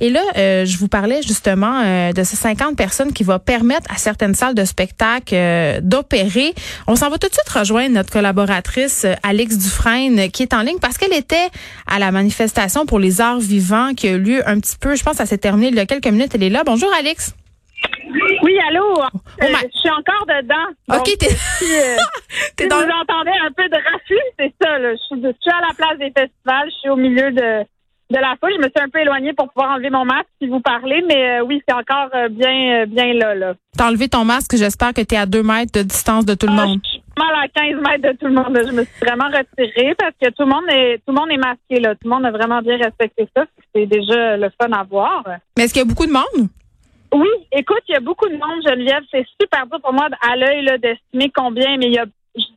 Et là, euh, je vous parlais justement euh, de ces 50 personnes qui vont permettre à certaines salles de spectacle euh, d'opérer. On s'en va tout de suite rejoindre notre collaboratrice Alex Dufresne qui est en ligne parce qu'elle était à la manifestation pour les arts vivants qui a eu lieu un petit peu, je pense, ça s'est terminé il y a quelques minutes. Elle est là. Bonjour Alex. Oui, allô? Oh je suis encore dedans. OK, t'es si, dans... vous entendez un peu de raffus, c'est ça. Là. Je, suis, je suis à la place des festivals, je suis au milieu de de la foule. Je me suis un peu éloignée pour pouvoir enlever mon masque si vous parlez, mais euh, oui, c'est encore euh, bien euh, bien là. là. T'as enlevé ton masque, j'espère que tu es à deux mètres de distance de tout le ah, monde. Je suis mal à 15 mètres de tout le monde. Je me suis vraiment retirée parce que tout le monde est tout le monde est masqué là. Tout le monde a vraiment bien respecté ça. C'est déjà le fun à voir. Mais est-ce qu'il y a beaucoup de monde? Oui, écoute, il y a beaucoup de monde, Geneviève. C'est super dur pour moi à l'œil d'estimer combien, mais il y a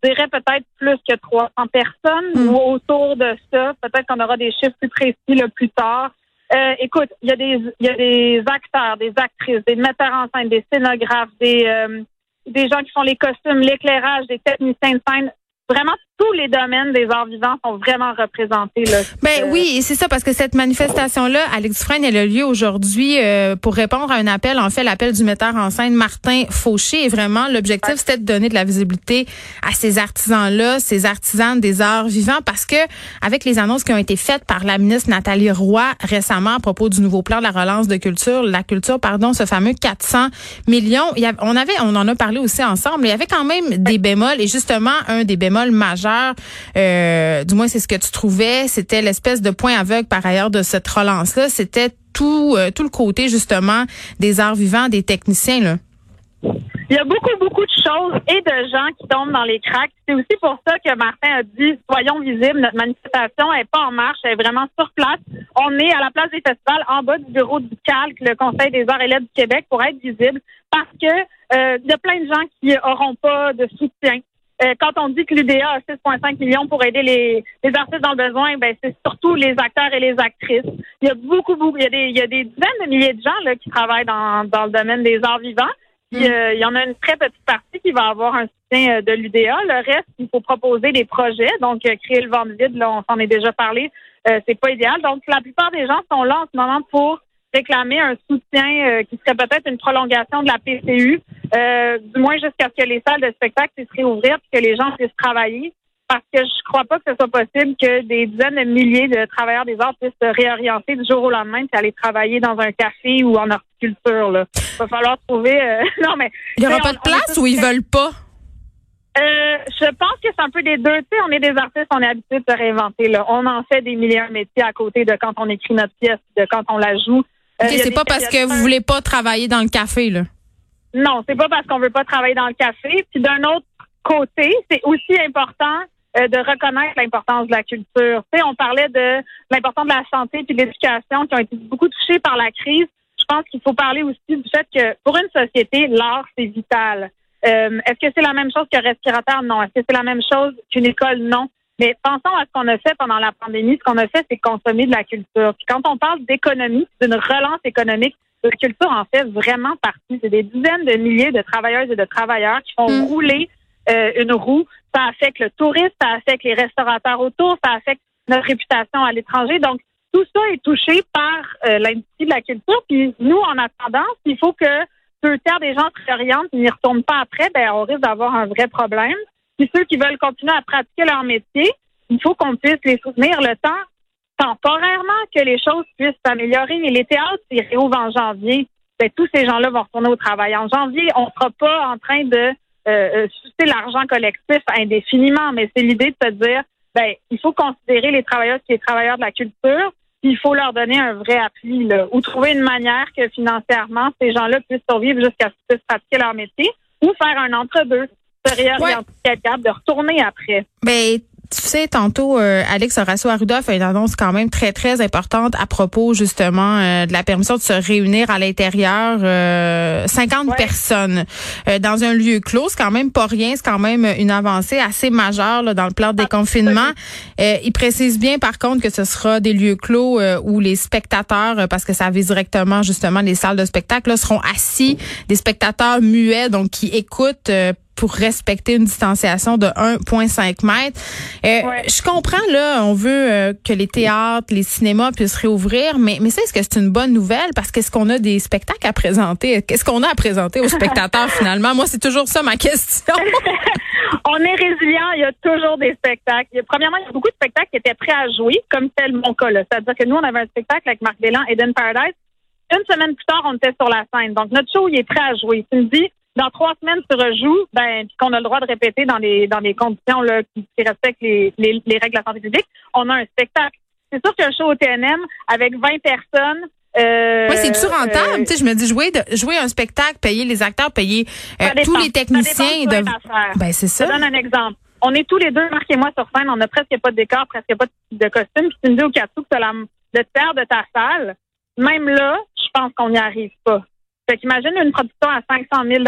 dirais peut-être plus que 300 personnes hmm. ou autour de ça. Peut-être qu'on aura des chiffres plus précis le plus tard. Euh, écoute, il y a des il y a des acteurs, des actrices, des metteurs en scène, des scénographes, des euh, des gens qui font les costumes, l'éclairage, des techniciens de scène vraiment tous les domaines des arts vivants sont vraiment représentés. Là. Ben oui, c'est ça, parce que cette manifestation-là, Alex Dufresne, elle a lieu aujourd'hui euh, pour répondre à un appel, en fait, l'appel du metteur en scène Martin Fauché. Et vraiment, l'objectif, c'était de donner de la visibilité à ces artisans-là, ces artisans des arts vivants, parce que avec les annonces qui ont été faites par la ministre Nathalie Roy récemment à propos du nouveau plan de la relance de culture, la culture, pardon, ce fameux 400 millions, il y on avait, on en a parlé aussi ensemble, il y avait quand même des bémols, et justement, un des bémols majeurs euh, du moins c'est ce que tu trouvais, c'était l'espèce de point aveugle par ailleurs de cette relance-là, c'était tout, euh, tout le côté justement des arts vivants, des techniciens. Là. Il y a beaucoup, beaucoup de choses et de gens qui tombent dans les cracks. C'est aussi pour ça que Martin a dit soyons visibles. Notre manifestation n'est pas en marche, elle est vraiment sur place. On est à la place des festivals, en bas du bureau du CALC, le Conseil des arts et lettres du Québec, pour être visible, parce que euh, il y a plein de gens qui n'auront pas de soutien euh, quand on dit que l'UDA a 6,5 millions pour aider les, les artistes dans le besoin, ben c'est surtout les acteurs et les actrices. Il y a beaucoup, beaucoup, il y a des, il y a des dizaines de milliers de gens là, qui travaillent dans, dans le domaine des arts vivants. Mm. Euh, il y en a une très petite partie qui va avoir un soutien euh, de l'UDA. Le reste, il faut proposer des projets. Donc, créer le vent vide, là, on s'en est déjà parlé, c'est pas idéal. Donc, la plupart des gens sont là en ce moment pour réclamer un soutien qui serait peut-être une prolongation de la PCU euh, du moins jusqu'à ce que les salles de spectacle puissent réouvrir et que les gens puissent travailler. Parce que je crois pas que ce soit possible que des dizaines de milliers de travailleurs des arts puissent se réorienter du jour au lendemain et aller travailler dans un café ou en horticulture. Là. Il va falloir trouver. Euh, non, mais. Il n'y aura pas de place ou ils veulent pas? Euh, je pense que c'est un peu des deux. Tu sais, on est des artistes, on est habitués de se réinventer. Là. On en fait des milliers de métiers à côté de quand on écrit notre pièce, de quand on la joue. Euh, c'est pas parce que vous voulez pas travailler dans le café, là. Non, c'est pas parce qu'on veut pas travailler dans le café. Puis d'un autre côté, c'est aussi important euh, de reconnaître l'importance de la culture. Tu sais, on parlait de l'importance de la santé puis de l'éducation qui ont été beaucoup touchées par la crise. Je pense qu'il faut parler aussi du fait que pour une société, l'art c'est vital. Euh, est-ce que c'est la même chose qu'un respirateur? Non. Est-ce que c'est la même chose qu'une école? Non. Mais pensons à ce qu'on a fait pendant la pandémie. Ce qu'on a fait, c'est consommer de la culture. Puis quand on parle d'économie, d'une relance économique, la culture en fait vraiment partie. C'est des dizaines de milliers de travailleuses et de travailleurs qui font mm. rouler euh, une roue. Ça affecte le tourisme, ça affecte les restaurateurs autour, ça affecte notre réputation à l'étranger. Donc, tout ça est touché par euh, l'industrie de la culture. Puis nous, en attendant, il faut que deux tiers des gens se réorientent et n'y retournent pas après, ben, on risque d'avoir un vrai problème. Puis ceux qui veulent continuer à pratiquer leur métier, il faut qu'on puisse les soutenir le temps temporairement que les choses puissent s'améliorer. Et les théâtres, ils réouvrent en janvier. Ben, tous ces gens-là vont retourner au travail. En janvier, on ne sera pas en train de euh, euh l'argent collectif indéfiniment, mais c'est l'idée de se dire, ben, il faut considérer les travailleurs qui sont travailleurs de la culture, puis il faut leur donner un vrai appui, là, ou trouver une manière que financièrement, ces gens-là puissent survivre jusqu'à ce qu'ils puissent pratiquer leur métier, ou faire un entre-deux, se réorienter, capable de retourner après. Ben, tu sais, tantôt, euh, Alex Horacio Arruda fait une annonce quand même très, très importante à propos justement euh, de la permission de se réunir à l'intérieur euh, 50 personnes euh, dans un lieu clos. C'est quand même pas rien, c'est quand même une avancée assez majeure là, dans le plan de déconfinement. il précise bien par contre que ce sera des lieux clos où les spectateurs, parce que ça vise directement justement les salles de spectacle, là, seront assis, des spectateurs muets, donc qui écoutent pour respecter une distanciation de 1,5 mètres. Euh, Je comprends, là, on veut euh, que les théâtres, les cinémas puissent réouvrir, mais, mais est-ce que c'est une bonne nouvelle? Parce qu'est-ce qu'on a des spectacles à présenter? Qu'est-ce qu'on a à présenter aux spectateurs finalement? Moi, c'est toujours ça ma question. on est résilient, il y a toujours des spectacles. premièrement, il y a beaucoup de spectacles qui étaient prêts à jouer, comme tel mon cas. C'est-à-dire que nous, on avait un spectacle avec Marc Bélan, Eden Paradise. Une semaine plus tard, on était sur la scène. Donc, notre show, il est prêt à jouer. Tu me dis, dans trois semaines, tu rejoues, ben, qu'on a le droit de répéter dans les dans les conditions là, qui, respectent les, les, règles de la santé publique, on a un spectacle. C'est sûr qu'un show au TNM avec 20 personnes, euh, oui, c'est-tu rentable? Euh, tu sais, je me dis jouer de, jouer un spectacle, payer les acteurs, payer euh, tous les techniciens. De... Ben c'est ça. Je donne un exemple. On est tous les deux, Marc et moi, sur scène. On a presque pas de décor, presque pas de costume. Puis tu me dis au cas où que tu as de te faire de ta salle. Même là, je pense qu'on n'y arrive pas. Fait qu'imagine une production à 500 000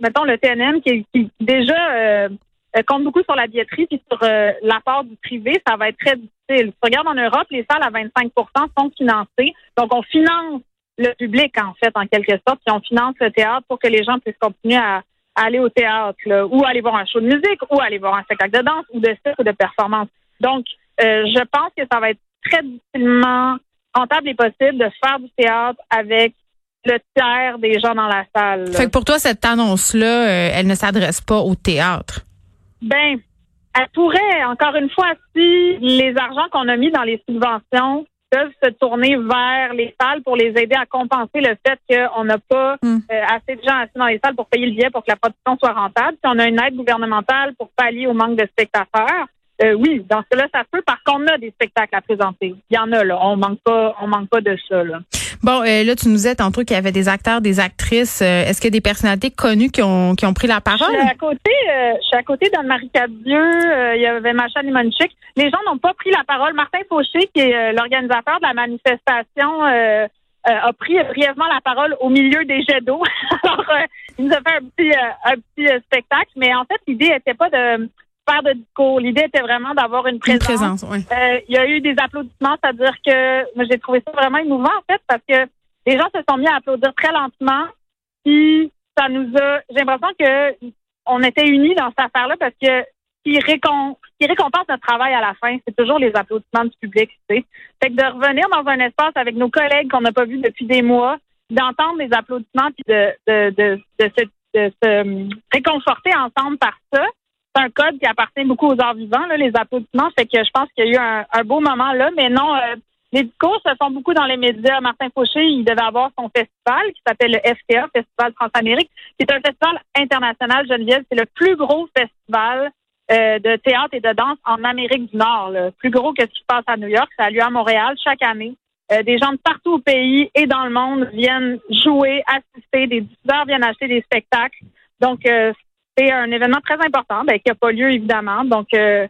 mettons le TNM qui, qui déjà euh, compte beaucoup sur la billetterie puis sur euh, l'apport du privé, ça va être très difficile. Tu regardes en Europe, les salles à 25% sont financées. Donc, on finance le public, en fait, en quelque sorte, puis on finance le théâtre pour que les gens puissent continuer à, aller au théâtre, ou aller voir un show de musique, ou aller voir un spectacle de danse, ou de cirque, ou de performance. Donc, euh, je pense que ça va être très difficilement rentable et possible de faire du théâtre avec le tiers des gens dans la salle. Fait que pour toi, cette annonce-là, euh, elle ne s'adresse pas au théâtre. Ben, elle pourrait, encore une fois, si les argents qu'on a mis dans les subventions peuvent se tourner vers les salles pour les aider à compenser le fait qu'on n'a pas hmm. euh, assez de gens assis dans les salles pour payer le billet pour que la production soit rentable. Si on a une aide gouvernementale pour pallier au manque de spectateurs, euh, oui, dans ce cas-là, ça peut parce qu'on a des spectacles à présenter. Il y en a là. On manque pas, on manque pas de ça là. Bon, euh, là, tu nous disais tantôt qu'il y avait des acteurs, des actrices. Euh, est-ce qu'il y a des personnalités connues qui ont, qui ont pris la parole? Je suis à côté, je suis à côté d'Anne-Marie Cadieux. il y avait Macha Limonchik. Les gens n'ont pas pris la parole. Martin Fauché, qui est l'organisateur de la manifestation, a pris brièvement la parole au milieu des jets d'eau. Alors, il nous a fait un petit, un petit spectacle. Mais en fait, l'idée n'était pas de faire de discours. L'idée était vraiment d'avoir une présence. Euh, il y a eu des applaudissements, c'est-à-dire que j'ai trouvé ça vraiment émouvant en fait parce que les gens se sont mis à applaudir très lentement. Puis ça nous a, j'ai l'impression que on était unis dans cette affaire-là parce que ce qui, récompense notre travail à la fin, c'est toujours les applaudissements du public. Tu sais. Fait que de revenir dans un espace avec nos collègues qu'on n'a pas vus depuis des mois, d'entendre les applaudissements puis de, de, de, de, se, de se réconforter ensemble par ça, c'est un code qui appartient beaucoup aux arts vivants, là, les applaudissements. Fait que je pense qu'il y a eu un, beau moment là, mais non, euh, les discours se font beaucoup dans les médias. Martin Fauché, il devait avoir son festival qui s'appelle le FTA, Festival Transamérique, qui est un festival international, Geneviève. C'est le plus gros festival euh, de théâtre et de danse en Amérique du Nord. Là. Plus gros que ce qui se passe à New York. Ça a lieu à Montréal chaque année. Euh, des gens de partout au pays et dans le monde viennent jouer, assister. Des diffuseurs viennent acheter des spectacles. Donc, c'est un événement très important ben, qui n'a pas lieu, évidemment. Donc, euh,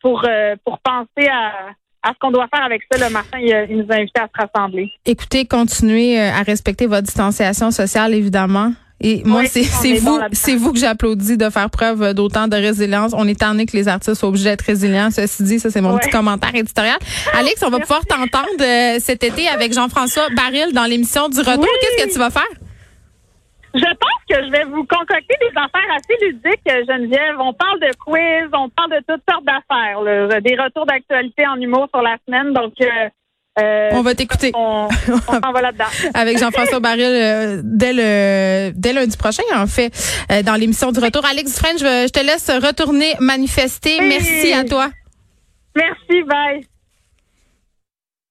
pour, euh, pour penser à, à ce qu'on doit faire avec ça, le matin, il, nous a invités à se rassembler. Écoutez, continuez euh, à respecter votre distanciation sociale, évidemment. Et moi, c'est vous, c'est vous que j'applaudis de faire preuve d'autant de résilience. On est tanné que les artistes soient obligés d'être résilients. Ceci dit, ça c'est mon petit commentaire éditorial. Alex, on va pouvoir t'entendre cet été avec Jean-François Baril dans l'émission du retour. Qu'est-ce que tu vas faire? Je pense que je vais vous concocter des affaires assez ludiques, Geneviève. On parle de quiz, on parle de toutes sortes d'affaires, des retours d'actualité en humour sur la semaine. Donc, euh, euh on va t'écouter. On, on va là-dedans. Avec Jean-François Baril euh, dès le dès lundi prochain, en fait, euh, dans l'émission du retour. Alex je, je te laisse retourner manifester. Merci à toi. Merci, bye.